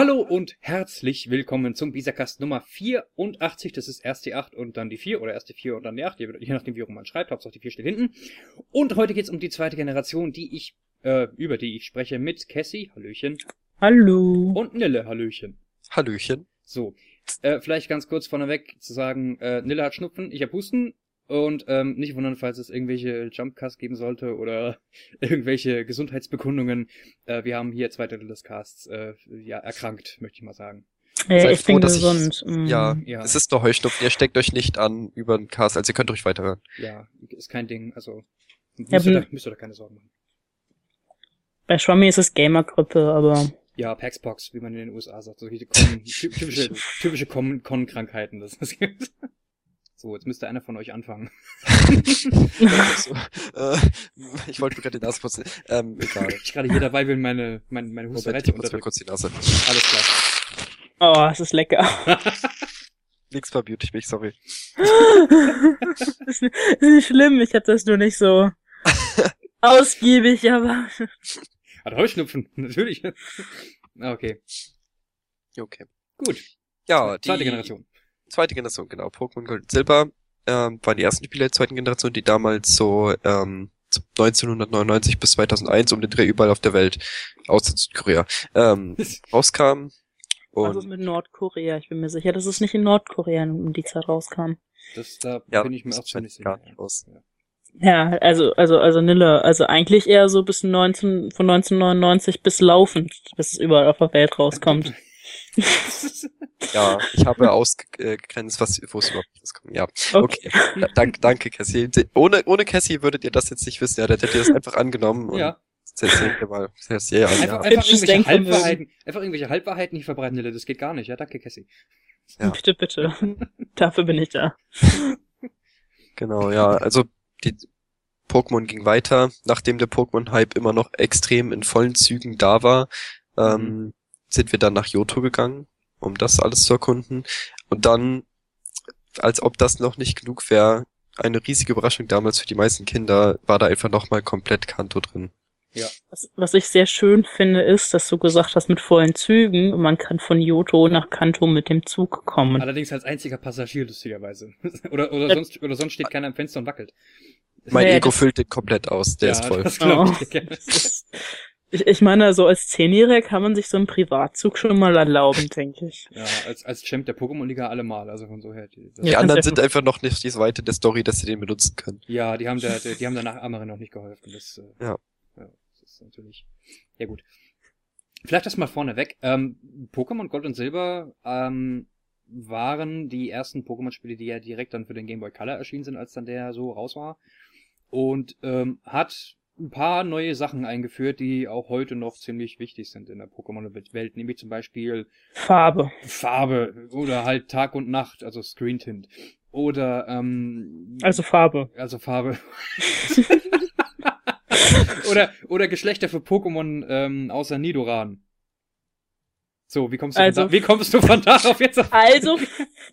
Hallo und herzlich willkommen zum Bisacast Nummer 84. Das ist erst die 8 und dann die 4 oder erst die 4 und dann die 8, je nachdem wie rum man schreibt. Hauptsache die 4 steht hinten. Und heute geht's um die zweite Generation, die ich, äh, über die ich spreche mit Cassie, Hallöchen. Hallo. Und Nille, Hallöchen. Hallöchen. So, äh, vielleicht ganz kurz vorneweg zu sagen, äh, Nille hat Schnupfen, ich hab Husten und ähm, nicht wundern, falls es irgendwelche Jumpcasts geben sollte oder irgendwelche Gesundheitsbekundungen. Äh, wir haben hier zwei Drittel des Casts äh, ja, erkrankt, möchte ich mal sagen. Äh, Seid ich froh, bin dass ich- gesund. Mm. Ja, Ja. es ist nur Heuschnupfen. Ihr steckt euch nicht an über den Cast, also ihr könnt ruhig weiterhören. Ja, ist kein Ding. Also müsst, Ja, ihr, da, bin- müsst ihr da keine Sorgen machen. Bei Schwammi ist es Gamergrippe, aber Ja, Paxbox, wie man in den USA sagt. So die Con, ty- typische, typische Con- Con-Krankheiten. Das es gibt. So, jetzt müsste einer von euch anfangen. so, äh, ich wollte mir gerade die Nase putzen. Ähm, egal. Ich gerade hier dabei bin, meine, meine, meine Moment, zu ich putze mir kurz die Nase. Alles klar. oh, es ist lecker. Nix verbiete ich mich, sorry. das ist nicht- das ist nicht schlimm, ich hab das nur nicht so ausgiebig, aber Hat Heuschnupfen, natürlich. Okay, Okay. gut. Ja, die Zweite Generation. Zweite Generation, genau. Pokémon Gold und Silber ähm, waren die ersten Spiele der zweiten Generation, die damals so ähm, so 1999 bis 2001 um den Dreh überall auf der Welt, außer Südkorea, ähm, rauskamen. was ist Und mit Nordkorea? Ich bin mir sicher, dass es nicht in Nordkorea um die Zeit rauskam. Das, da Ja, bin ich mir auch ziemlich sicher. nicht aus. Ja. Ja, also, also, also Nille, also eigentlich eher so bis 19, von 1999 bis laufend, bis es überall auf der Welt rauskommt. Ja, ich habe ausgegrenzt, was, wo es überhaupt rauskommt. Ja, Okay. okay. Da, dank, danke, Cassie. Ohne, ohne Cassie würdet ihr das jetzt nicht wissen. Ja, hättet ihr das einfach angenommen. Und ja. jetzt ihr mal. Cassie, ja, Einfach, ja. einfach, irgendwelche. Halbwahrheiten, einfach irgendwelche Halbwahrheiten nicht verbreiten, Nille. Das geht gar nicht. Ja, danke, Cassie. Ja. Bitte, bitte. Dafür bin ich da. Genau, ja. Also, die Pokémon ging weiter, nachdem der Pokémon-Hype immer noch extrem in vollen Zügen da war, ähm, sind wir dann nach Johto gegangen, um das alles zu erkunden. Und dann, als ob das noch nicht genug wäre, eine riesige Überraschung damals für die meisten Kinder, war da einfach nochmal komplett Kanto drin. Was, was ich sehr schön finde, ist, dass du gesagt hast, mit vollen Zügen, man kann von Johto nach Kanto mit dem Zug kommen. Allerdings als einziger Passagier, lustigerweise. oder, oder, Ja. sonst, oder sonst steht keiner am Fenster und wackelt. Mein Ja, Ego füllt den komplett aus, der ja, ist voll. Das glaub Oh. ich. Ich, meine, so als Zehnjähriger kann man sich so einen Privatzug schon mal erlauben, denke ich. Ja, als, als Champ der Pokémon-Liga allemal, also von so her. Die, das, Die anderen sind einfach noch nicht so weit in der Story, dass sie den benutzen können. ja, die haben der, die haben danach Amarin noch nicht geholfen. Das, äh, Ja. ja. Das ist natürlich. Ja gut. Vielleicht das mal vorneweg. Ähm, Pokémon Gold und Silber ähm, waren die ersten Pokémon-Spiele, die ja direkt dann für den Game Boy Color erschienen sind, als dann der so raus war. Und ähm, hat ein paar neue Sachen eingeführt, die auch heute noch ziemlich wichtig sind in der Pokémon-Welt, nämlich zum Beispiel Farbe. Farbe oder halt Tag und Nacht, also Screen Tint. Oder ähm, Also Farbe. also Farbe. oder oder Geschlechter für Pokémon ähm, außer Nidoran. So, wie kommst du Also- von da, wie kommst du von darauf jetzt auf? Also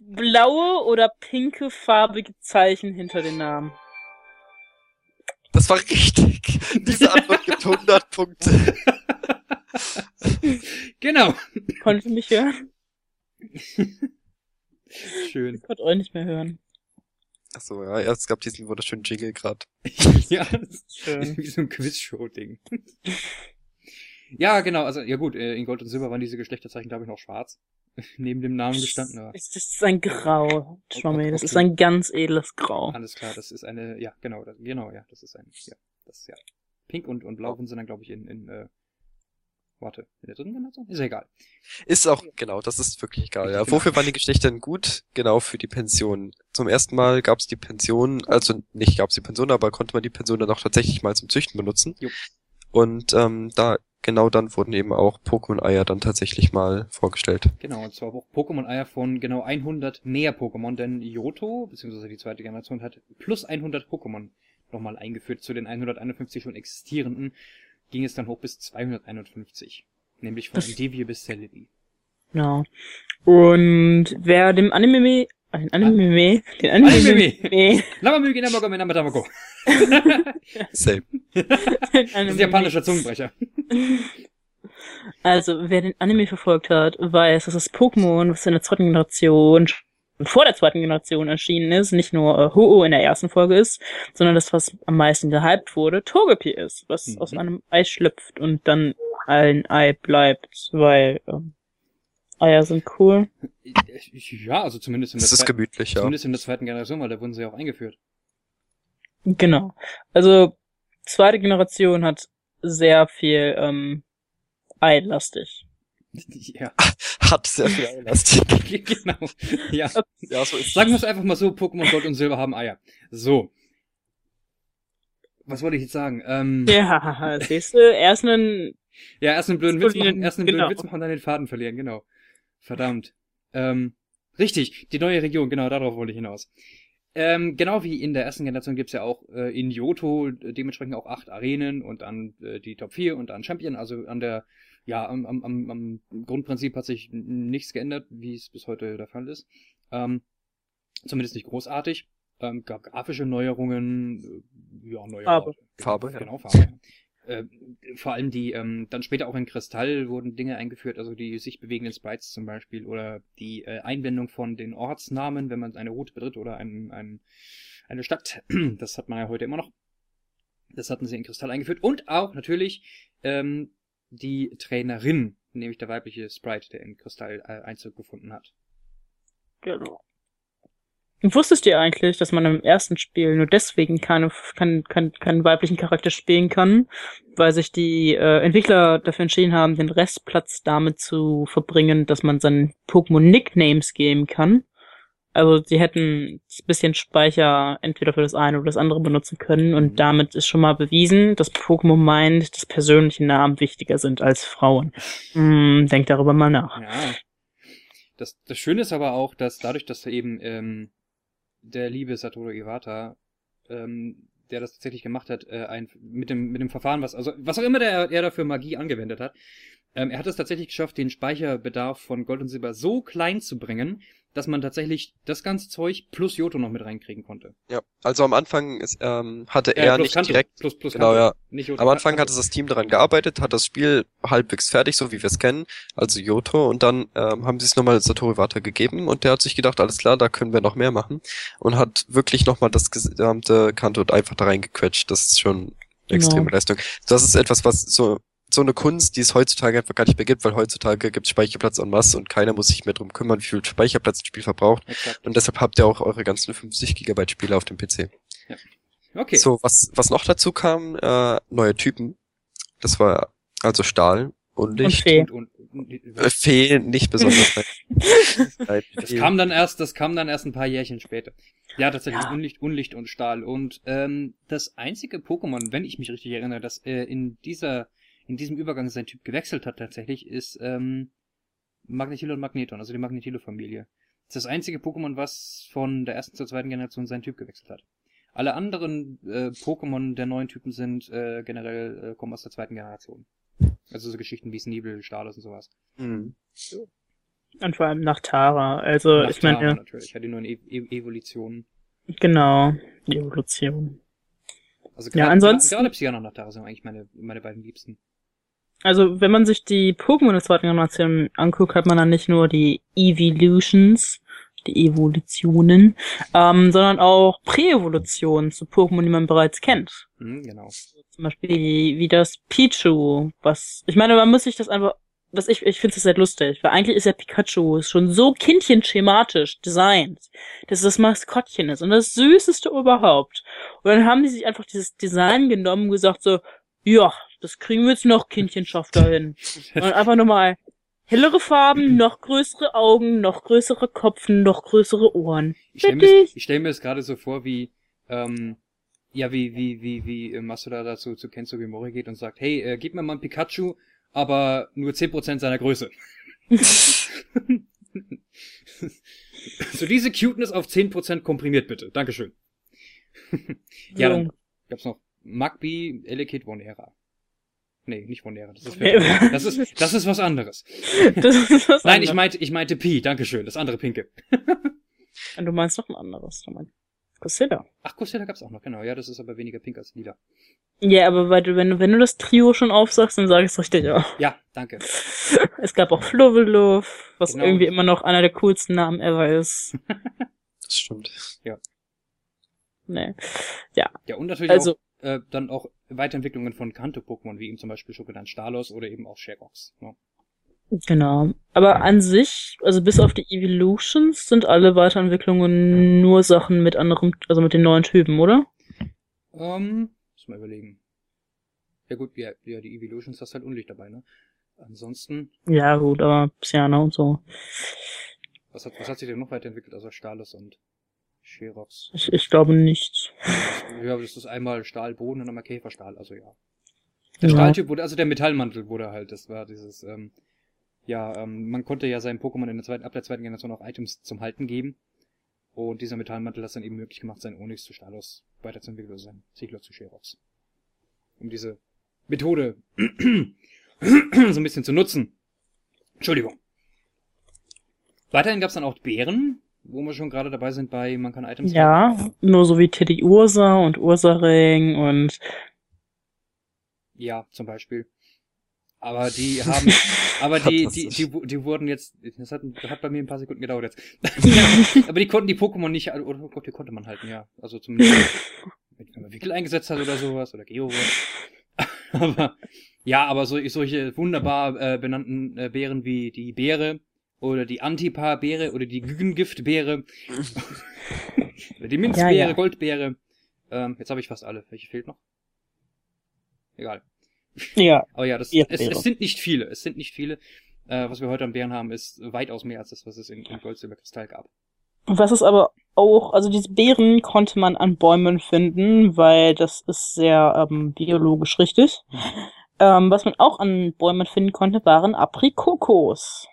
blaue oder pinke farbige Zeichen hinter den Namen. Das war richtig. Diese Antwort gibt 100 Punkte. genau. Konnt ihr mich hören? Schön. Ich konnte euch nicht mehr hören. Achso, ja, ja, es gab diesen wunderschönen Jingle gerade. ja, das ist Schön. wie so ein Quizshow-Ding. ja, genau, also ja gut, äh, in Gold und Silber waren diese Geschlechterzeichen, glaube ich, noch schwarz. Neben dem Namen gestanden, aber Das ist ein Grau, Schwamme. Das ist Okay. ein ganz edles Grau. alles klar, das ist eine, ja, genau, das, genau, ja, das ist ein, ja, das ist ja. Pink und, und Blau sind dann, glaube ich, in, in, äh, warte, in der dritten Generation? Ist ja egal. Ist auch, genau, das ist wirklich egal. Ja. Wofür waren die Geschlechter denn gut? Genau, für die Pension. Zum ersten Mal gab es die Pension, also nicht gab es die Pension, aber konnte man die Pension dann auch tatsächlich mal zum Züchten benutzen. Jupp. Und ähm, da, genau dann wurden eben auch Pokémon-Eier dann tatsächlich mal vorgestellt. Genau, und zwar auch Pokémon-Eier von genau 100 mehr Pokémon, denn Yoto, beziehungsweise die zweite Generation, hat plus 100 Pokémon nochmal eingeführt. Zu den 151 schon existierenden ging es dann hoch bis 251. Nämlich von Das- bis Celebi. Genau. Und wer dem Anime, ein Anime, den Anime, Anime. Lamamügi Namago Menamatamako. Same. Das ist ein japanischer Zungenbrecher. Also, wer den Anime verfolgt hat, weiß, dass das Pokémon, was in der zweiten Generation vor der zweiten Generation erschienen ist, nicht nur äh, Ho-Oh in der ersten Folge ist, sondern das, was am meisten gehypt wurde, Togepi ist, was Mhm. aus einem Ei schlüpft und dann ein Ei bleibt, weil ähm, Eier sind cool. Ja, also zumindest in, der Das ist zweiten, gemütlich, ja. zumindest in der zweiten Generation, weil da wurden sie ja auch eingeführt. Genau. Also, zweite Generation hat sehr viel ähm, Eilastig. ja, Hat sehr viel Elastik. genau. Ja. ja, so ist Sagen wir es einfach mal so, Pokémon Gold und Silber haben Eier. So. Was wollte ich jetzt sagen? Ähm, Ja, siehst du, erst einen ja, erst einen blöden Witz machen, erst einen blöden genau. Witz machen und dann den Faden verlieren, genau. Verdammt. Ähm, richtig, die neue Region, genau, darauf wollte ich hinaus. Ähm, genau wie in der ersten Generation gibt's ja auch äh, in Johto äh, dementsprechend auch acht Arenen und dann äh, die Top 4 und dann Champion, also an der, ja, am, am, am, Grundprinzip hat sich nichts geändert, wie es bis heute der Fall ist. Ähm, zumindest nicht großartig. Ähm, gab grafische Neuerungen, äh, ja, neue Farbe. Farbe, ja. Genau, Farbe. Äh, vor allem die, ähm, dann später auch in Kristall wurden Dinge eingeführt, also die sich bewegenden Sprites zum Beispiel oder die äh, Einblendung von den Ortsnamen, wenn man eine Route betritt oder ein, ein, eine Stadt. Das hat man ja heute immer noch. Das hatten sie in Kristall eingeführt. Und auch natürlich ähm, die Trainerin, nämlich der weibliche Sprite, der in Kristall äh, Einzug gefunden hat. Genau. Wusstest ihr eigentlich, dass man im ersten Spiel nur deswegen keine, keinen keinen keinen weiblichen Charakter spielen kann, weil sich die äh, Entwickler dafür entschieden haben, den Restplatz damit zu verbringen, dass man seinen Pokémon Nicknames geben kann. Also sie hätten ein bisschen Speicher entweder für das eine oder das andere benutzen können und Mhm. damit ist schon mal bewiesen, dass Pokémon meint, dass persönliche Namen wichtiger sind als Frauen. Hm, denkt darüber mal nach. Ja. Das, das Schöne ist aber auch, dass dadurch, dass eben ähm, der liebe Satoru Iwata, ähm, der das tatsächlich gemacht hat, äh, ein, mit dem mit dem Verfahren, was also was auch immer der er dafür Magie angewendet hat, ähm, er hat es tatsächlich geschafft, den Speicherbedarf von Gold und Silber so klein zu bringen, dass man tatsächlich das ganze Zeug plus Yoto noch mit reinkriegen konnte. Ja, also am Anfang ist, ähm, hatte Äh, er plus nicht Kanto, direkt, plus, plus genau, Kanto, ja. Nicht Yoto, Am Anfang Kanto. hat das Team daran gearbeitet, hat das Spiel halbwegs fertig, so wie wir es kennen, also Yoto, und dann ähm, haben sie es nochmal Satoru Iwata gegeben und der hat sich gedacht, alles klar, da können wir noch mehr machen und hat wirklich nochmal das gesamte Kanto einfach da reingequetscht. Das ist schon eine Genau. extreme Leistung. Das ist etwas, was so so eine Kunst, die es heutzutage einfach gar nicht mehr gibt, weil heutzutage gibt es Speicherplatz en masse und keiner muss sich mehr drum kümmern, wie viel Speicherplatz ein Spiel verbraucht. Exakt. Und deshalb habt ihr auch eure ganzen 50 Gigabyte Spiele auf dem PC. Okay. So, was, was noch dazu kam, äh, neue Typen. Das war also Stahl, Unlicht. Fee. Und, und, und, Äh, Fee nicht besonders. Das Fee. kam dann erst, das kam dann erst ein paar Jährchen später. Ja, tatsächlich Ja. Unlicht, Unlicht und Stahl. Und ähm, das einzige Pokémon, wenn ich mich richtig erinnere, das äh, in dieser, in diesem Übergang sein Typ gewechselt hat tatsächlich, ist ähm, Magnetilo und Magneton, also die Magnetilo-Familie. Das ist das einzige Pokémon, was von der ersten zur zweiten Generation seinen Typ gewechselt hat. Alle anderen äh, Pokémon der neuen Typen sind äh, generell äh, kommen aus der zweiten Generation. Also so Geschichten wie Sneebel, Stalos und sowas. Hm. Und vor allem nach Tara. Also Nach ich meine, Tara natürlich, ja, die neuen e e Evolutionen. genau, die Evolution. Also Ja, gerade, ansonsten- gerade Psyana und Nachtara sind eigentlich meine, meine beiden Liebsten. Also wenn man sich die Pokémon der zweiten Generation anguckt, hat man dann nicht nur die Evolutions, die Evolutionen, ähm, sondern auch Präevolutionen zu Pokémon, die man bereits kennt. Mhm, genau. Zum Beispiel wie, wie das Pichu, was, ich meine, man muss sich das einfach, was ich, ich finde es sehr lustig, weil eigentlich ist ja Pikachu schon so kindchenschematisch designt, dass es das Maskottchen ist und das süßeste überhaupt. Und dann haben die sich einfach dieses Design genommen und gesagt so, ja, das kriegen wir jetzt noch kindchenschafter hin. Und einfach nochmal hellere Farben, noch größere Augen, noch größere Kopfen, noch größere Ohren. Ich stelle mir, ich stell mir es gerade so vor, wie, ähm, ja, wie, wie, wie, wie äh, Masuda dazu zu Kenzo Gimori geht und sagt, hey, äh, gib mir mal ein Pikachu, aber nur 10% seiner Größe. so diese Cuteness auf 10% komprimiert bitte. Dankeschön. ja, dann gab's noch Magby, Elekid, Vonera. Nee, nicht Vonera, das ist, das ist, das ist was anderes. Das ist was Nein, ich anderes. meinte, ich meinte Pi, Dankeschön, das andere Pinke. Und du meinst noch ein anderes. Du meinst- Godzilla. Ach, Godzilla gab's auch noch, genau. Ja, das ist aber weniger pink als lila. Ja, aber weil du, wenn du, wenn du das Trio schon aufsagst, dann sag ich's richtig, ja. Ja, danke. Es gab auch Flurvelov, was Genau. irgendwie immer noch einer der coolsten Namen ever ist. Das stimmt. Nee. Ja, und natürlich Also, auch, äh, dann auch Weiterentwicklungen von Kanto-Pokémon, wie eben zum Beispiel Schokodan Stalos oder eben auch Sherox. Ne? genau. Aber an sich, also bis auf die Evolutions, sind alle Weiterentwicklungen nur Sachen mit anderem, also mit den neuen Typen, oder? Ähm, muss mal überlegen. Ja gut, ja, ja, die Evolutions hast halt Unlicht dabei, ne? Ansonsten, Ja, gut, aber Psyana und so. was hat, was hat sich denn noch weiterentwickelt außer Stalos und Sherox? Ich, ich glaube nicht. Ja, das ist einmal Stahlboden und einmal Käferstahl, also ja. Der Ja. Stahltyp wurde, also der Metallmantel wurde halt, das war dieses, ähm, ja, ähm, man konnte ja seinem Pokémon in der zweiten, ab der zweiten Generation auch Items zum Halten geben. Und dieser Metallmantel hat es dann eben möglich gemacht, seinen Onyx zu Stalos weiterzuentwickeln, oder sein Ziegler zu Sherox. Um diese Methode so ein bisschen zu nutzen. Entschuldigung. Weiterhin gab es dann auch Bären, wo wir schon gerade dabei sind bei Man kann Items. Ja, nur so wie Teddy Ursa und Ursaring und Ja, zum Beispiel. Aber die haben, aber die, die, die, die wurden jetzt, das hat, das hat bei mir ein paar Sekunden gedauert jetzt. aber die konnten die Pokémon nicht, oder oh Gott, die konnte man halten, ja. Also zumindest, wenn man Wickel eingesetzt hat oder sowas, oder Geo. aber, ja, aber so, solche wunderbar äh, benannten äh, Bären wie die Beere, oder die Antipa-Beere, oder die Gügengift-Beere, oder die Minzbeere, Ja, ja. Goldbeere. Ähm, jetzt habe ich fast alle. Welche fehlt noch? Egal. ja, Aber ja, das, es, es sind nicht viele. Es sind nicht viele. Äh, was wir heute an Bären haben, ist weitaus mehr als das, was es in, in Gold, Silber, Kristall gab. Was es aber auch, also diese Beeren konnte man an Bäumen finden, weil das ist sehr ähm, biologisch richtig. Ähm, was man auch an Bäumen finden konnte, waren Aprikokos.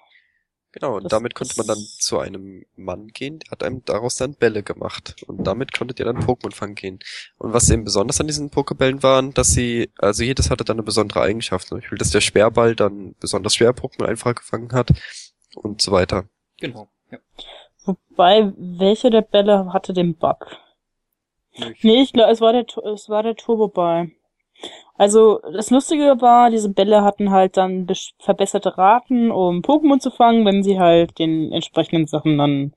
Genau, und Das damit konnte man dann zu einem Mann gehen, der hat einem daraus dann Bälle gemacht. Und damit konntet ihr dann Pokémon fangen gehen. Und was eben besonders an diesen Pokébällen waren, dass sie, also jedes hatte dann eine besondere Eigenschaft. Zum Beispiel, dass der Speerball dann besonders schwer Pokémon einfach gefangen hat und so weiter. Genau. Ja. Wobei, welche der Bälle hatte den Bug? Nö, ich- Nee, ich glaube, es war der, es war der Turbo-Ball. Also, das Lustige war, diese Bälle hatten halt dann verbesserte Raten, um Pokémon zu fangen, wenn sie halt den entsprechenden Sachen dann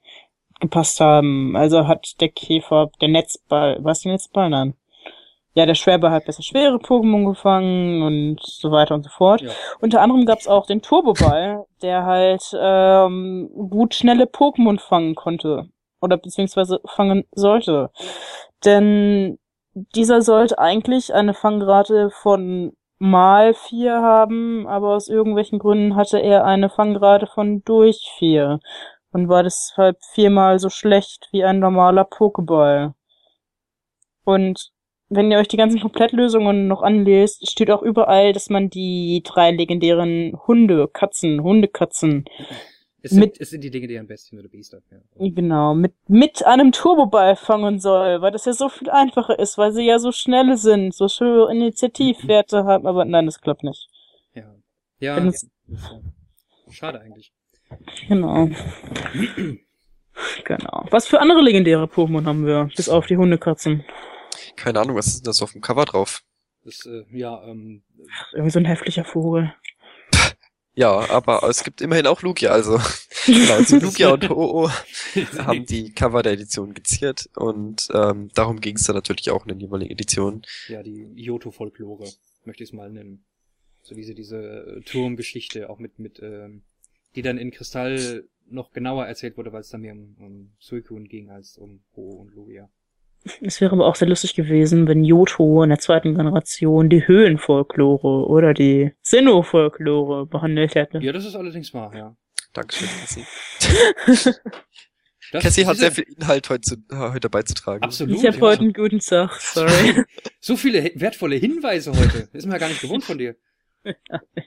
gepasst haben. Also hat der Käfer, der Netzball, was der Netzball? Nein. Ja, der Schwerball hat besser schwere Pokémon gefangen und so weiter und so fort. Ja. Unter anderem gab's auch den Turboball, der halt ähm, gut schnelle Pokémon fangen konnte. Oder beziehungsweise fangen sollte. Denn dieser sollte eigentlich eine Fangrate von mal vier haben, aber aus irgendwelchen Gründen hatte er eine Fangrate von durch vier und war deshalb viermal so schlecht wie ein normaler Pokéball. Und wenn ihr euch die ganzen Komplettlösungen noch anlest, steht auch überall, dass man die drei legendären Hunde, Katzen, Hundekatzen, Es sind, Mit- es sind die legendären Bestien oder Biester. Ja. genau, mit, mit einem Turboball fangen soll, weil das ja so viel einfacher ist, weil sie ja so schnell sind, so schöne Initiativwerte haben, aber nein, das klappt nicht. Ja. Ja, ja. Schade eigentlich. Genau. Genau. Was für andere legendäre Pokémon haben wir, bis auf die Hundekatzen? Keine Ahnung, was ist denn das auf dem Cover drauf? Das, äh, ja, ähm, Irgendwie so ein heftiger Vogel. Ja, aber es gibt immerhin auch Lugia, also. genau, also Lugia und Ho-Oh haben die Cover der Edition geziert und ähm, darum ging es dann natürlich auch in den jeweiligen Editionen. ja, die Yoto-Folklore, möchte ich es mal nennen. So diese, diese äh, Turmgeschichte, auch mit, mit, ähm, die dann in Kristall noch genauer erzählt wurde, weil es dann mehr um, um Suicune ging als um Ho und Lugia. Es wäre aber auch sehr lustig gewesen, wenn Johto in der zweiten Generation die Höhlenfolklore oder die Sinnoh-Folklore behandelt hätte. Ja, das ist allerdings wahr, ja. Dankeschön, Cassie. Das, Cassie hat sehr viel Inhalt heute, zu, äh, heute beizutragen. Absolut. Ich habe heute einen guten Tag, sorry. So viele wertvolle Hinweise heute. Ist mir ja gar nicht gewohnt von dir.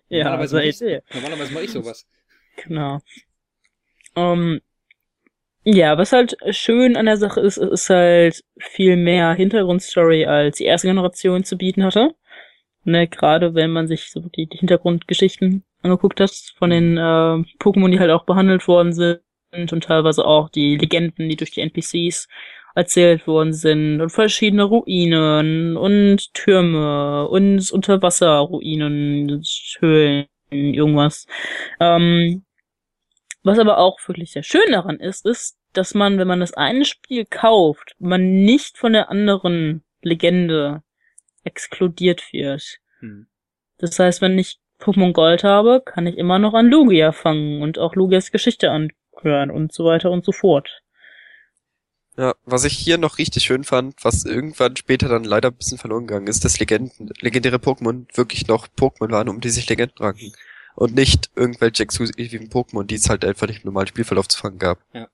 ja, Normalerweise ihr. ich, normalerweise mache ich sowas. Genau. Ähm, ja, was halt schön an der Sache ist, ist halt viel mehr Hintergrundstory als die erste Generation zu bieten hatte. Ne, gerade wenn man sich so die, die Hintergrundgeschichten angeguckt hat von den äh, Pokémon, die halt auch behandelt worden sind und teilweise auch die Legenden, die durch die NPCs erzählt worden sind und verschiedene Ruinen und Türme und Unterwasserruinen, Höhlen, irgendwas. Ähm, was aber auch wirklich sehr schön daran ist, ist, dass man, wenn man das eine Spiel kauft, man nicht von der anderen Legende exkludiert wird. Hm. Das heißt, wenn ich Pokémon Gold habe, kann ich immer noch an Lugia fangen und auch Lugias Geschichte anhören und so weiter und so fort. Ja, was ich hier noch richtig schön fand, was irgendwann später dann leider ein bisschen verloren gegangen ist, dass Legenden, legendäre Pokémon wirklich noch Pokémon waren, um die sich Legenden ranken. Und nicht irgendwelche exklusiven Pokémon, die es halt einfach nicht im normalen Spielverlauf zu fangen gab. Ja.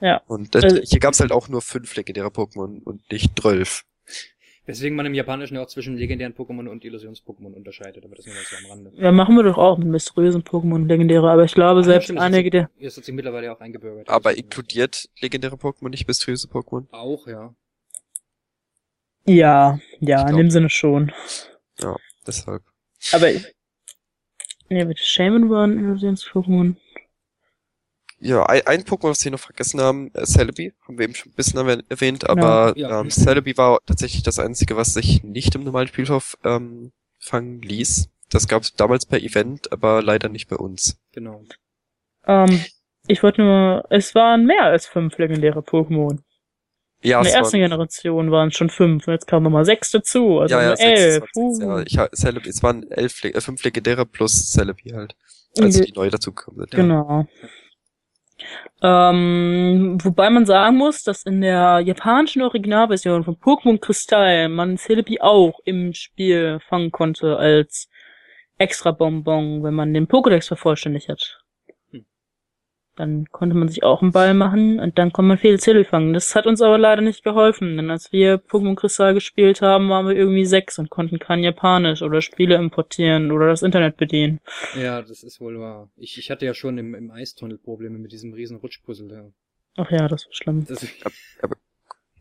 Ja. Und das, Also- hier gab es halt auch nur fünf legendäre Pokémon und nicht zwölf. Weswegen man im Japanischen ja auch zwischen legendären Pokémon und Illusions-Pokémon unterscheidet, aber das nur so am Rande. Ja, machen wir doch auch mit mysteriösen Pokémon legendäre, aber ich glaube, Ah, selbst stimmt, einige der. Das hat sich mittlerweile auch eingebürgert. Aber inkludiert legendäre Pokémon nicht mysteriöse Pokémon? Auch, ja. Ja, ja, Ich in dem Sinne schon. Deshalb. Aber ich. Nee, bitte Shaman waren Illusions-Pokémon. Ja, ein, ein Pokémon, was wir noch vergessen haben, äh, Celebi, haben wir eben schon ein bisschen erwähnt- aber Ja. ähm, Celebi war tatsächlich das einzige, was sich nicht im normalen Spielhof ähm, fangen ließ. Das gab es damals per Event, aber leider nicht bei uns. Genau. Ähm, ich wollte nur, es waren mehr als fünf legendäre Pokémon. Ja, In der ersten waren, Generation waren es schon fünf und jetzt kamen nochmal sechs dazu, also ja, ja, elf. es waren sechs, Uh. ja, ich, Celebi, es waren elf, äh, fünf legendäre plus Celebi halt, als Ge- die neu dazugekommen sind. Genau. Ähm, wobei man sagen muss, dass in der japanischen Originalversion von Pokémon Kristall man Celebi auch im Spiel fangen konnte als extra Bonbon, wenn man den Pokédex vervollständigt hat. Dann konnte man sich auch einen Ball machen und dann konnte man viele Celebi fangen. Das hat uns aber leider nicht geholfen, denn als wir Pokémon Kristall gespielt haben, waren wir irgendwie sechs und konnten kein Japanisch oder Spiele importieren oder das Internet bedienen. Ja, das ist wohl wahr. Ich, ich hatte ja schon im, im Eistunnel Probleme mit diesem riesen Rutschpuzzle. Ja. Ach ja, das war schlimm. Das,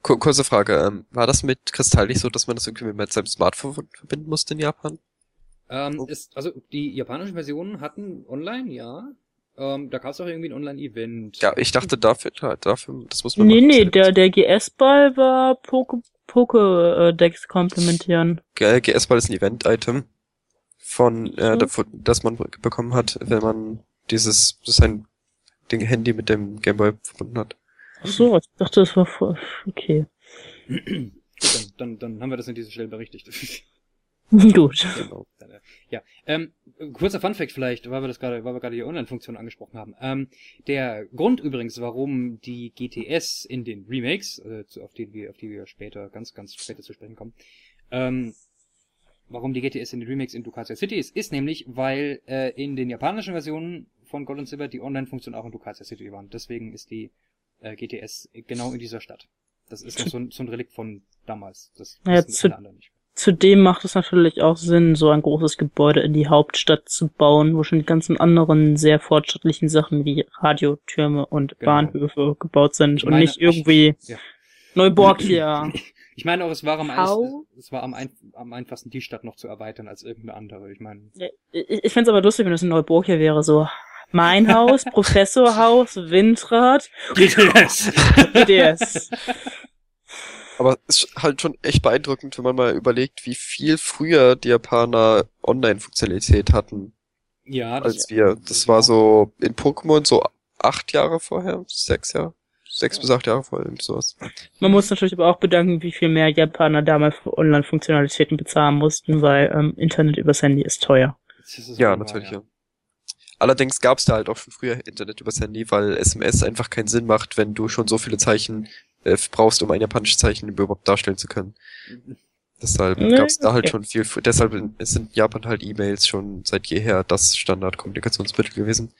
Kur kurze Frage, ähm, war das mit Kristall nicht so, dass man das irgendwie mit seinem Smartphone verbinden musste in Japan? ähm, Oh. ist, also die japanischen Versionen hatten online, ja. Ähm, da gab es auch irgendwie ein Online-Event. Ja, ich dachte dafür, klar, dafür, das muss man Nee, machen. nee, der, der GS-Ball war Poke, Pokédex komplementieren. GS-Ball ist ein Event-Item von, äh, So. davon- das man bekommen hat, wenn man dieses, das ist ein Ding Handy mit dem Gameboy verbunden hat. Ach so, ich dachte, das war voll, okay. Gut, dann, dann, dann haben wir das an dieser Stelle berichtigt. Gut. Genau. Ja, ähm, kurzer Funfact vielleicht, weil wir das gerade, weil wir gerade die Online-Funktion angesprochen haben. Ähm, der Grund übrigens, warum die GTS in den Remakes, äh, auf die wir, auf die wir später, ganz, ganz später zu sprechen kommen, ähm, warum die GTS in den Remakes in Ducatia City ist, ist nämlich, weil äh, in den japanischen Versionen von Gold und Silber die Online-Funktion auch in Ducatia City waren. Deswegen ist die äh, GTS genau in dieser Stadt. Das ist noch so ein, so ein Relikt von damals. Das Ja, wissen zu- alle anderen nicht. Zudem macht es natürlich auch Sinn, so ein großes Gebäude in die Hauptstadt zu bauen, wo schon die ganzen anderen sehr fortschrittlichen Sachen wie Radiotürme und Genau. Bahnhöfe gebaut sind Ich und meine, nicht irgendwie Ja. Neuborgia. Ich meine auch, es war am, es, es war am, ein, am einfachsten, die Stadt noch zu erweitern als irgendeine andere. Ich meine, Ja, Ich, ich find's aber lustig, wenn das in Neuburgia wäre, so mein Haus, Professorhaus, Windrad, GTS! GDS. Aber es ist halt schon echt beeindruckend, wenn man mal überlegt, wie viel früher die Japaner Online-Funktionalität hatten ja, als wir. Das war so in Pokémon so acht Jahre vorher, sechs Jahre, sechs bis acht Jahre vorher, irgendwie sowas. Man muss natürlich aber auch bedanken, wie viel mehr Japaner damals für Online-Funktionalitäten bezahlen mussten, weil ähm, Internet übers Handy ist teuer. das ist Ja, natürlich, wahr, ja. Allerdings gab es da halt auch schon früher Internet übers Handy, weil SMS einfach keinen Sinn macht, wenn du schon so viele Zeichen äh, brauchst, um ein japanisches Zeichen überhaupt darstellen zu können. Deshalb Nee, gab es da halt okay. schon viel, deshalb sind in Japan halt E-Mails schon seit jeher das Standardkommunikationsmittel gewesen.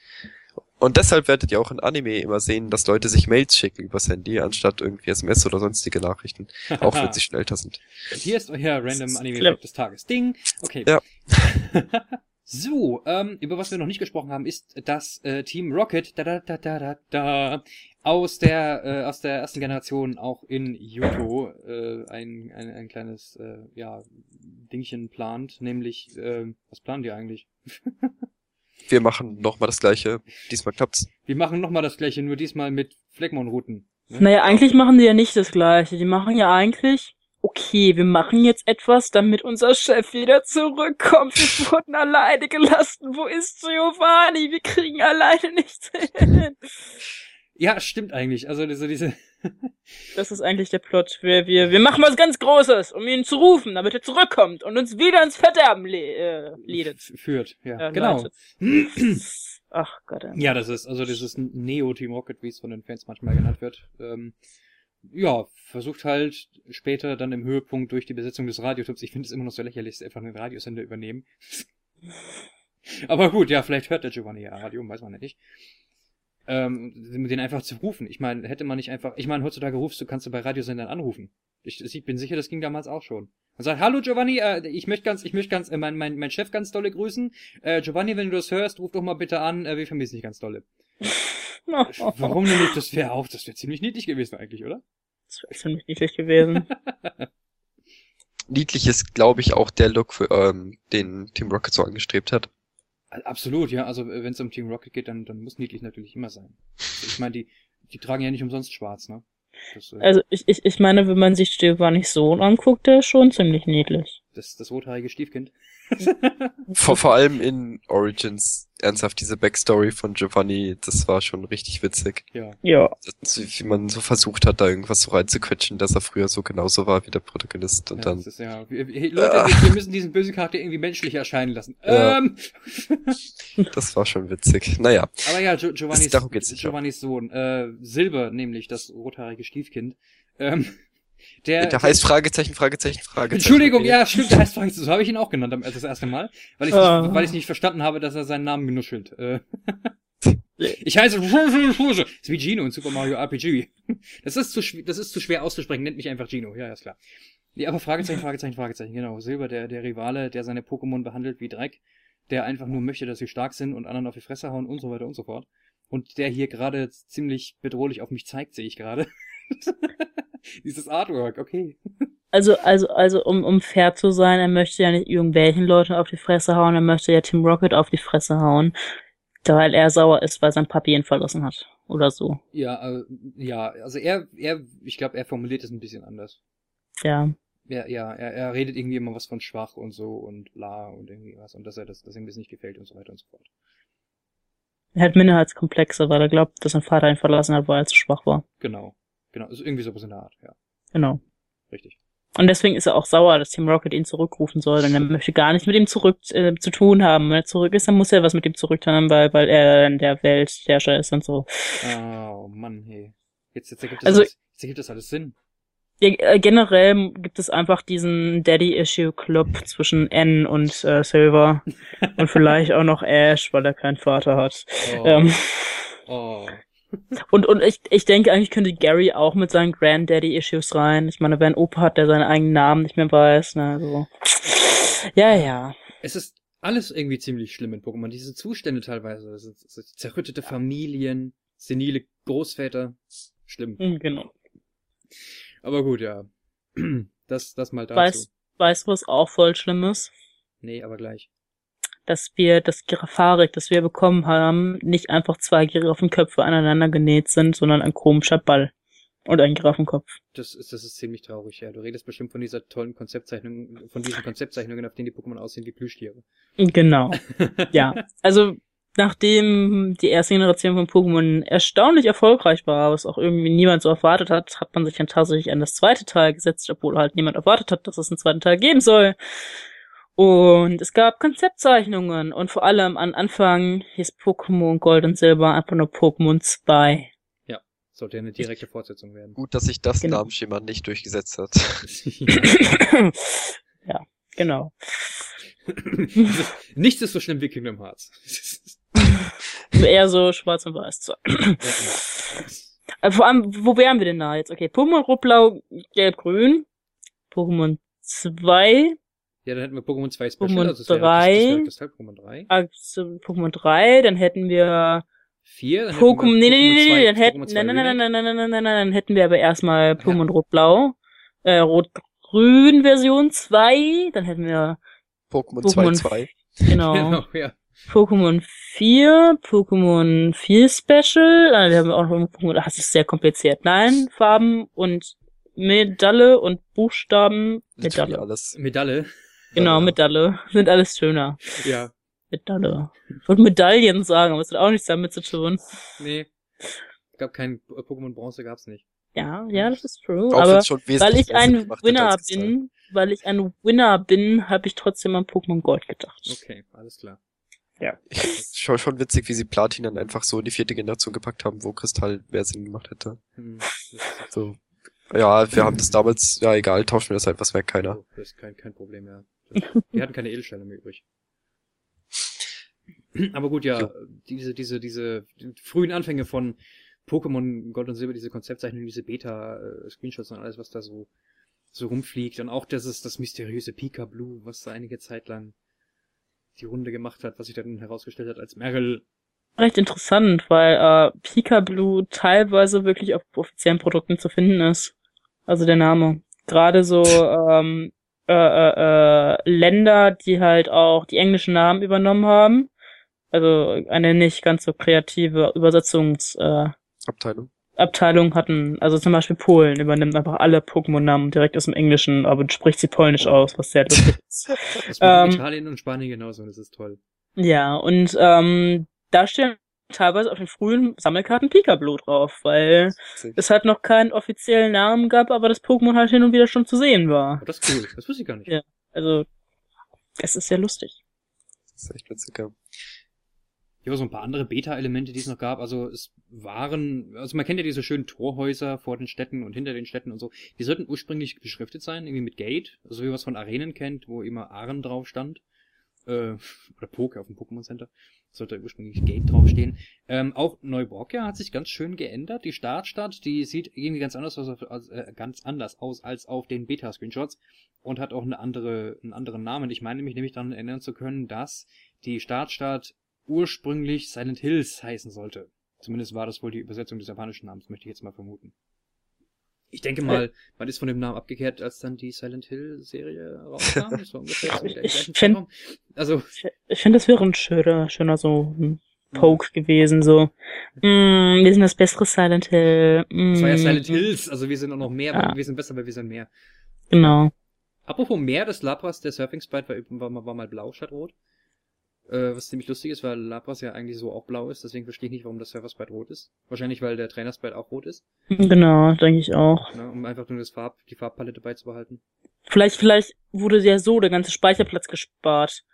Und deshalb werdet ihr auch in Anime immer sehen, dass Leute sich Mails schicken übers Handy, anstatt irgendwie SMS oder sonstige Nachrichten, auch wenn sie schon älter sind. Hier ist euer random ist Anime clever. Fact des Tages. Ding! Okay. Ja. so, ähm, über was wir noch nicht gesprochen haben, ist das äh, Team Rocket da, da, da, da, da, da, aus der äh, aus der ersten Generation auch in Yoto äh, ein, ein ein kleines äh, ja Dingchen plant, nämlich äh, was planen die eigentlich? wir machen nochmal das gleiche. Diesmal klappt's. Wir machen nochmal das gleiche, nur diesmal mit Fleckmon-Routen. Ne? Naja, eigentlich machen die ja nicht das Gleiche. Die machen ja eigentlich, okay, wir machen jetzt etwas, damit unser Chef wieder zurückkommt. Wir wurden alleine gelassen. Wo ist Giovanni? Wir kriegen alleine nichts hin. Ja, stimmt eigentlich. Also diese, diese Das ist eigentlich der Plot. Wir, wir, wir machen was ganz Großes, um ihn zu rufen, damit er zurückkommt und uns wieder ins Verderben le äh, ledet. führt. Ja, Ja, genau. Ach Gott. Ja, das ist also dieses Neo-Team Rocket, wie es von den Fans manchmal genannt wird. Ähm, ja, versucht halt später dann im Höhepunkt durch die Besetzung des Radiotubs, ich finde es immer noch so lächerlich, einfach den Radiosender übernehmen. Aber gut, ja, vielleicht hört der Giovanni ja Radio, weiß man nicht. Ähm, den einfach zu rufen. Ich meine, hätte man nicht einfach, ich meine, heutzutage rufst du, kannst du bei Radiosendern anrufen. Ich, ich bin sicher, das ging damals auch schon. Und sagt, hallo Giovanni, äh, ich möchte ganz, ich möchte ganz, äh, mein, mein, mein Chef ganz dolle grüßen. Äh, Giovanni, wenn du das hörst, ruf doch mal bitte an, äh, wir vermissen dich ganz dolle. Warum denn nicht? Das wäre auch, das wäre ziemlich niedlich gewesen eigentlich, oder? Das wäre ziemlich niedlich gewesen. Niedlich ist, glaube ich, auch der Look, für, ähm, den Team Rocket so angestrebt hat. Absolut, ja. Also wenn es um Team Rocket geht, dann, dann muss niedlich natürlich immer sein. Ich meine, die, die tragen ja nicht umsonst schwarz, ne? Das, äh, Also ich, ich, ich meine, wenn man sich Giovannis Sohn anguckt, der ist schon ziemlich niedlich. das, das rothaarige Stiefkind. Vor, vor allem in Origins, ernsthaft, diese Backstory von Giovanni, das war schon richtig witzig. Ja. Ja. Das, wie man so versucht hat, da irgendwas so reinzuquetschen, dass er früher so genauso war wie der Protagonist. Und ja dann, das ist ja. Wir, Leute, wir, wir müssen diesen bösen Charakter irgendwie menschlich erscheinen lassen. Ja. Ähm, das war schon witzig. Naja, aber ja, Gio Giovannis. Giovannis Sohn, äh, Silber, nämlich das rothaarige Stiefkind. Ähm, der, der heißt Fragezeichen, Fragezeichen, Fragezeichen. Entschuldigung, Okay. ja, stimmt, der heißt Fragezeichen. So habe ich ihn auch genannt das erste Mal, weil ich Ah. nicht, weil ich nicht verstanden habe, dass er seinen Namen genuschelt. Äh, ich heiße das ist wie Gino in Super Mario RPG. Das ist zu das ist zu schwer auszusprechen, nennt mich einfach Gino. Ja, ist klar. Nee, aber Fragezeichen, Fragezeichen, Fragezeichen, genau. Silber, der der Rivale, der seine Pokémon behandelt wie Dreck, der einfach nur möchte, dass sie stark sind und anderen auf die Fresse hauen und so weiter und so fort. Und der hier gerade ziemlich bedrohlich auf mich zeigt, sehe ich gerade. Dieses Artwork, okay. Also, also, also, um, um fair zu sein, er möchte ja nicht irgendwelchen Leuten auf die Fresse hauen, er möchte ja Tim Rocket auf die Fresse hauen, weil er sauer ist, weil sein Papi ihn verlassen hat. Oder so. Ja, äh, ja, also er, er, ich glaube, er formuliert es ein bisschen anders. Ja. Ja, ja, er, er redet irgendwie immer was von schwach und so und bla und irgendwie was und dass er das, dass ihm das nicht gefällt und so weiter und so fort. Er hat Minderheitskomplexe, weil er glaubt, dass sein Vater ihn verlassen hat, weil er zu schwach war. Genau. Genau, also irgendwie sowas in der Art, ja. Genau. Richtig. Und deswegen ist er auch sauer, dass Team Rocket ihn zurückrufen soll, denn er möchte gar nichts mit ihm zurück äh, zu tun haben. Wenn er zurück ist, dann muss er was mit ihm zurück tun, weil, weil er in der Welt Herrscher ist und so. Oh Mann, hey. Jetzt, jetzt ergibt das Also- alles, jetzt ergibt das alles Sinn. Ja, äh, generell gibt es einfach diesen Daddy-Issue-Club zwischen N und äh, Silver und vielleicht auch noch Ash, weil er keinen Vater hat. Oh, Ähm, oh. Und und ich, ich denke, eigentlich könnte Gary auch mit seinen Granddaddy-Issues rein. Ich meine, wer einen Opa hat, der seinen eigenen Namen nicht mehr weiß, ne, also. Ja, ja. Es ist alles irgendwie ziemlich schlimm in Pokémon. Diese Zustände teilweise. Ist zerrüttete Familien, senile Großväter. Schlimm. Hm, Genau. Aber gut, ja. Das, das mal dazu. Weißt, weißt du, was auch voll schlimm ist? Nee, aber gleich. Dass wir das Giraffarik, das wir bekommen haben, nicht einfach zwei Giraffenköpfe aneinander genäht sind, sondern ein komischer Ball. Und ein Giraffenkopf. Das ist, das ist ziemlich traurig, ja. Du redest bestimmt von dieser tollen Konzeptzeichnung, von diesen Konzeptzeichnungen, auf denen die Pokémon aussehen wie Plüschtiere. Genau. Ja. Also, nachdem die erste Generation von Pokémon erstaunlich erfolgreich war, was auch irgendwie niemand so erwartet hat, hat man sich dann tatsächlich an das zweite Teil gesetzt, obwohl halt niemand erwartet hat, dass es einen zweiten Teil geben soll. Und es gab Konzeptzeichnungen und vor allem am Anfang hieß Pokémon Gold und Silber einfach nur Pokémon 2. Sollte ja eine direkte Fortsetzung werden. Gut, dass sich das Genau. Namensschema nicht durchgesetzt hat. ja, genau. Nichts ist so schlimm wie Kingdom Hearts. Eher so schwarz und weiß. So. Vor allem, wo wären wir denn da jetzt? Okay, Pokémon Rot, Blau, Gelb, Grün. Pokémon 2. ja, dann hätten wir Pokémon 2 Special, Pokémon also das wäre drei. das, das, Pokémon 3. Also Pokémon 3. Dann hätten wir 4, dann Pokémon. Nee, nee, nee, nee, dann Pokémon hätten. 2 Nein, nein, nein, nein, nein, nein, nein, nein, dann hätten wir aber erstmal Pokémon Rot, Blau. Äh, Rot-Grün Version 2. Dann hätten wir Pokémon Pokémon 2.2. Genau. Genau, ja. Pokémon 4, Pokémon 4 Special, äh, wir haben auch noch Pokémon, das ist sehr kompliziert. Nein, Farben und Medaille und Buchstaben, Medaille. alles. Medaille. Genau, Ja. Medaille. Sind alles schöner. Ja. Medaille. Ich wollte Medaillen sagen, aber es hat auch nichts damit zu tun. Nee. Gab kein Pokémon Bronze, gab's nicht. Ja, ja, das ist true. Auch aber weil ich mehr ein Winner bin, weil ich ein Winner bin, habe ich trotzdem an Pokémon Gold gedacht. Okay, alles klar. Schon, schon witzig, wie sie Platin dann einfach so in die vierte Generation gepackt haben, wo Kristall mehr Sinn gemacht hätte. Hm, So. Ja, wir haben das damals, ja egal, tauschen wir das halt, was merkt keiner. Oh, das ist kein, kein Problem, ja. Wir hatten keine Edelsteine mehr übrig. Aber gut, ja, diese, diese, diese frühen Anfänge von Pokémon Gold und Silber, diese Konzeptzeichnungen, diese Beta-Screenshots und alles, was da so, so rumfliegt. Und auch das ist das mysteriöse Pika Blue, was da einige Zeit lang die Runde gemacht hat, was sich dann herausgestellt hat als Meryl. Recht interessant, weil äh, Pika Blue teilweise wirklich auf offiziellen Produkten zu finden ist. Also der Name. Gerade so ähm, äh, äh, äh, Länder, die halt auch die englischen Namen übernommen haben. Also eine nicht ganz so kreative Übersetzungsabteilung äh, Abteilung. Abteilung hatten. Also zum Beispiel Polen übernimmt einfach alle Pokémon-Namen direkt aus dem Englischen, aber spricht sie polnisch aus, was sehr lustig ist. Das Ähm, Italien und Spanien genauso und das ist toll. Ja, und ähm, da stehen teilweise auf den frühen Sammelkarten Pika-Blue drauf, weil es halt noch keinen offiziellen Namen gab, aber das Pokémon halt hin und wieder schon zu sehen war. Aber das ist cool, das wusste ich gar nicht. Ja. Also, es ist sehr lustig. Das ist echt witzig, ja. Hier war so ein paar andere Beta-Elemente, die es noch gab. Also es waren, also man kennt ja diese schönen Torhäuser vor den Städten und hinter den Städten und so. Die sollten ursprünglich beschriftet sein, irgendwie mit Gate, also wie man es von Arenen kennt, wo immer Aren drauf stand. Äh, oder Poke auf dem Pokémon Center. Sollte ursprünglich Gate draufstehen. Ähm, auch Neuborgia hat sich ganz schön geändert. Die Startstadt, die sieht irgendwie ganz anders aus, als, äh, ganz anders aus als auf den Beta-Screenshots und hat auch eine andere, einen anderen Namen. Ich meine mich nämlich daran erinnern zu können, dass die Startstadt ursprünglich Silent Hills heißen sollte. Zumindest war das wohl die Übersetzung des japanischen Namens, möchte ich jetzt mal vermuten. Ich denke mal, man ist von dem Namen abgekehrt, als dann die Silent Hill Serie rauskam. Das war ungefähr so der Ich gleichen find- Zeitraum. Also, Ich, finde, das wäre ein schöner, schöner so ein Poke gewesen, so. Mm, wir sind das bessere Silent Hill. Mm, es war ja Silent Hills, also wir sind auch noch mehr, Ja. wir sind besser, weil wir sind mehr. Genau. Apropos Meer, das Lapras, der Surfing Sprite war, war, war mal blau statt rot. Äh, was ziemlich lustig ist, weil Lapras ja eigentlich so auch blau ist, deswegen verstehe ich nicht, warum das Surfer Sprite rot ist. Wahrscheinlich, weil der Trainer Sprite auch rot ist, Genau, denke ich auch. ne, um einfach nur das Farb, die Farbpalette beizubehalten. Vielleicht, vielleicht wurde ja so der ganze Speicherplatz gespart.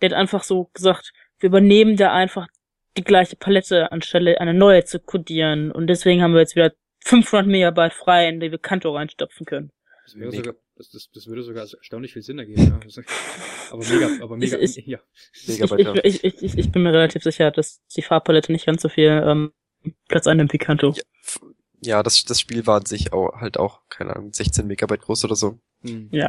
Der hat einfach so gesagt, wir übernehmen da einfach die gleiche Palette, anstelle eine neue zu codieren. Und deswegen haben wir jetzt wieder 500 Megabyte frei, in die wir Kanto reinstopfen können. Das wäre sogar, das, das, das würde sogar erstaunlich viel Sinn ergeben, ja. Aber mega, aber mega, Ich- ich- ja. Mega Ich, ich, ich, ich, ich bin mir relativ sicher, dass die Farbpalette nicht ganz so viel ähm, Platz einnimmt wie Kanto. Ja, das, das Spiel war an sich auch, halt auch, keine Ahnung, 16 Megabyte groß oder so. Hm.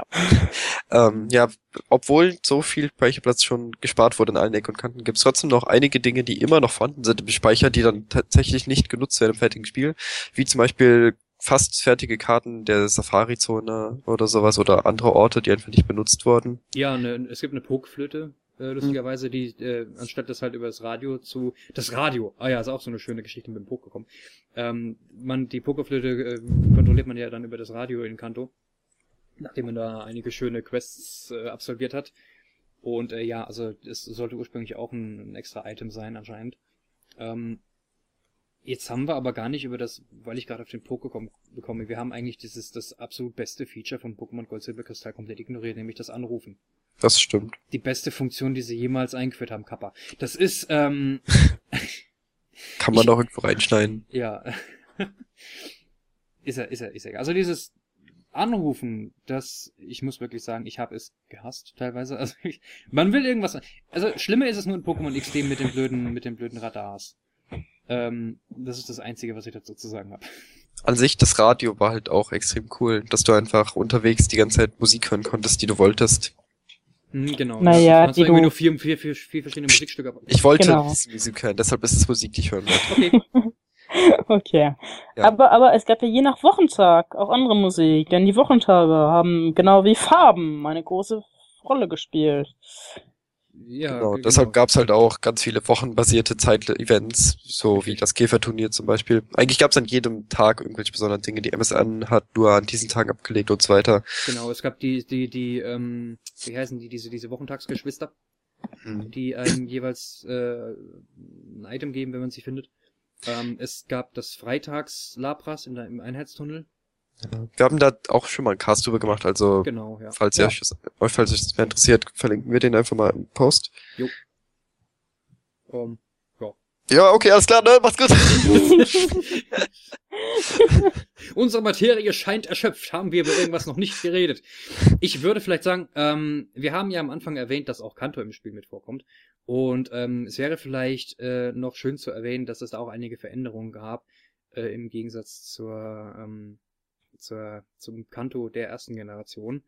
Ähm, ja, obwohl so viel Speicherplatz schon gespart wurde in allen Ecken und Kanten, gibt es trotzdem noch einige Dinge, die immer noch vorhanden sind im Speicher, die dann tatsächlich nicht genutzt werden im fertigen Spiel. Wie zum Beispiel fast fertige Karten der Safari-Zone oder sowas oder andere Orte, die einfach nicht benutzt wurden. Ja, ne, es gibt eine Pokeflöte, äh, lustigerweise, die, äh, anstatt das halt über das Radio zu, das Radio, ah ja, ist auch so eine schöne Geschichte mit dem Poke gekommen. Ähm, man, die Pokeflöte äh, kontrolliert man ja dann über das Radio in Kanto, nachdem man da einige schöne Quests äh, absolviert hat. Und äh, ja, also es sollte ursprünglich auch ein, ein extra Item sein anscheinend. Ähm, jetzt haben wir aber gar nicht über das, weil ich gerade auf den Poke komm, bekomme, wir haben eigentlich dieses das absolut beste Feature von Pokémon Gold Silber Kristall komplett ignoriert, nämlich das Anrufen Das stimmt. die beste Funktion, die sie jemals eingeführt haben, Kappa. Das ist, ähm, Kann man Ich- doch irgendwo reinschneiden. ja. ist er, ist er, ist er. Also dieses Anrufen, das, ich muss wirklich sagen, ich habe es gehasst teilweise. Also ich, man will irgendwas. Also schlimmer ist es nur in Pokémon XD mit den blöden, mit den blöden Radars. Ähm, das ist das Einzige, was ich dazu zu sagen habe. An sich, das Radio war halt auch extrem cool, dass du einfach unterwegs die ganze Zeit Musik hören konntest, die du wolltest. Hm, genau. Naja, das die du- nur vier, vier, vier, vier verschiedene Musikstücke. aber- Ich wollte Genau. diese Musik hören, deshalb ist es Musik, die ich hören wollte. Okay. Okay. Ja. Aber, aber es gab ja je nach Wochentag auch andere Musik, denn die Wochentage haben genau wie Farben eine große Rolle gespielt. Ja, genau. g- Deshalb genau. gab's halt auch ganz viele wochenbasierte Zeit-Events, so wie das Käferturnier zum Beispiel. Eigentlich gab's an jedem Tag irgendwelche besonderen Dinge. Die MSN hat nur an diesen Tagen abgelegt und so weiter. Genau, es gab die, die, die, ähm, wie heißen die, diese, diese Wochentagsgeschwister, Hm. die einem jeweils äh, ein Item geben, wenn man sie findet. Ähm, es gab das Freitags-Labras im Einheitstunnel. Ja. Wir haben da auch schon mal einen Cast drüber gemacht, also Genau, ja. falls ihr ja. euch, falls euch das mehr interessiert, verlinken wir den einfach mal im Post. Ähm, ja. Ja, okay, alles klar, ne? Macht's gut. Unsere Materie scheint erschöpft. Haben wir über irgendwas noch nicht geredet? Ich würde vielleicht sagen, ähm, wir haben ja am Anfang erwähnt, dass auch Kanto im Spiel mit vorkommt. Und ähm, es wäre vielleicht äh, noch schön zu erwähnen, dass es da auch einige Veränderungen gab, äh, im Gegensatz zur, ähm, zur, zum Kanto der ersten Generation.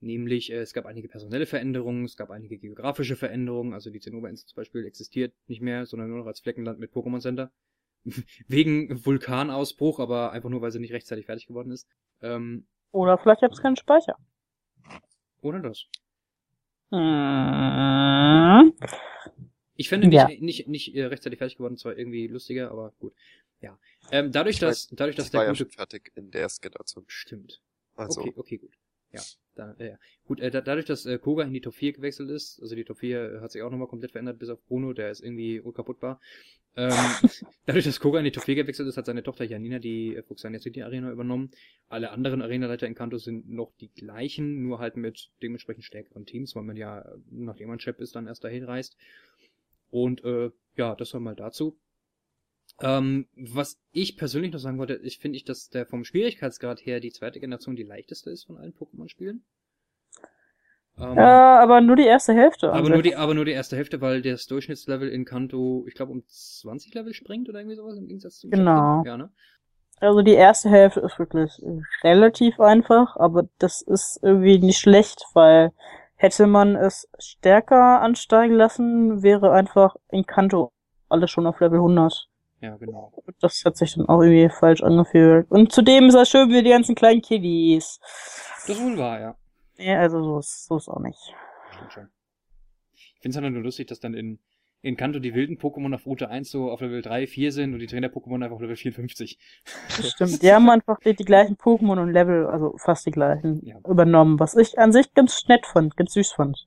Nämlich, äh, es gab einige personelle Veränderungen, es gab einige geografische Veränderungen, also die Zinnober-Insel zum Beispiel existiert nicht mehr, sondern nur noch als Fleckenland mit Pokémon Center. Wegen Vulkanausbruch, aber einfach nur, weil sie nicht rechtzeitig fertig geworden ist. Ähm, Oder vielleicht habt ihr keinen Speicher. ohne das. Hm. Ich fände nicht, Ja. nicht, nicht äh, rechtzeitig fertig geworden, zwar irgendwie lustiger, aber gut. Ja. Ähm, dadurch, Ich mein, dass, dadurch, dass Das war der ja gute... schon fertig in der ersten Generation. Stimmt. Also, Okay, okay, gut. Ja, da, äh, ja. Gut, äh, da, dadurch, dass äh, Koga in die Top 4 gewechselt ist, also die Top 4 äh, hat sich auch nochmal komplett verändert, bis auf Bruno, der ist irgendwie unkaputtbar. Ähm, dadurch, dass Koga in die Top 4 gewechselt ist, hat seine Tochter Janina die äh, Fuxania City Arena übernommen. Alle anderen Arenaleiter in Kanto sind noch die gleichen, nur halt mit dementsprechend stärkeren Teams, weil man ja, nachdem man Chap ist, dann erst dahin reist. Und äh, ja, das war mal dazu. Ähm, was ich persönlich noch sagen wollte, ich finde ich, dass der vom Schwierigkeitsgrad her die zweite Generation die leichteste ist von allen Pokémon-Spielen. Ähm, Ja, aber nur die erste Hälfte. aber nur die, aber nur die erste Hälfte, weil das Durchschnittslevel in Kanto, ich glaube, um 20 Level springt oder irgendwie sowas im Gegensatz zum Genau. Ja, ne? Also die erste Hälfte ist wirklich relativ einfach, aber das ist irgendwie nicht schlecht, weil hätte man es stärker ansteigen lassen, wäre einfach in Kanto alles schon auf Level 100. Ja, genau. Das hat sich dann auch irgendwie falsch angefühlt. Und zudem ist das schön wie die ganzen kleinen Kiddies. Das ist wohl wahr, ja. Ja, also so ist, so ist auch nicht. Stimmt schon. Ich finde es halt nur lustig, dass dann in, in Kanto die wilden Pokémon auf Route 1 so auf Level 3, 4 sind und die Trainer-Pokémon einfach auf Level 54. Das stimmt. Die haben einfach die, die gleichen Pokémon und Level, also fast die gleichen, Ja. übernommen, was ich an sich ganz nett fand, ganz süß fand.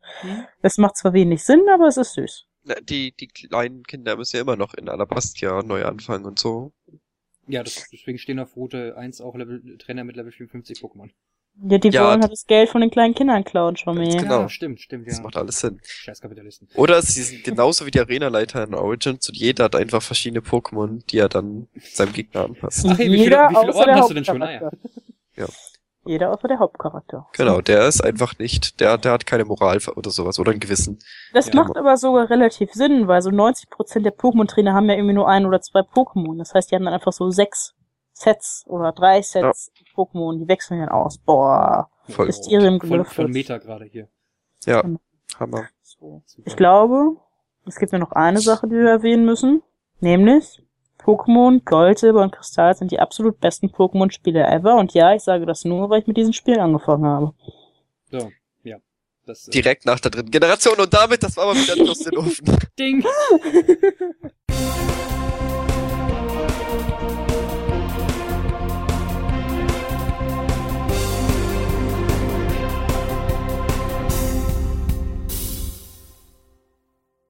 Es macht zwar wenig Sinn, aber es ist süß. Die, die kleinen Kinder müssen ja immer noch in Alabastia neu anfangen und so. Ja, das, deswegen stehen auf Route 1 auch Level, Trainer mit Level 54 Pokémon. Ja, die Ja, wollen halt das Geld von den kleinen Kindern klauen, schon mehr. Genau. Ja, stimmt, stimmt, Das ja. macht alles Sinn. Scheiß Kapitalisten. Oder sie sind genauso wie die Arenaleiter in Origins und jeder hat einfach verschiedene Pokémon, die er dann seinem Gegner anpasst. Ach hey, wie viele- wie viele Orden der hast du denn schon? Ah, ja. Ja. Jeder außer der Hauptcharakter. Genau, der ist einfach nicht, der, der hat keine Moral oder sowas oder ein Gewissen. Das Ja. macht aber sogar relativ Sinn, weil so 90% der Pokémon-Trainer haben ja irgendwie nur ein oder zwei Pokémon. Das heißt, die haben dann einfach so sechs Sets oder drei Sets Pokémon, die wechseln dann aus. Boah, Voll Mysterium Von, gelüftet. von Meta gerade hier. Ja, Hammer. So. Ich glaube, es gibt nur noch eine Sache, die wir erwähnen müssen. Nämlich, Pokémon, Gold, Silber und Kristall sind die absolut besten Pokémon-Spiele ever. Und ja, ich sage das nur, weil ich mit diesen Spielen angefangen habe. So, ja. Das, äh, Direkt nach der dritten Generation und damit, das war aber wieder ein aus den Ofen. Ding!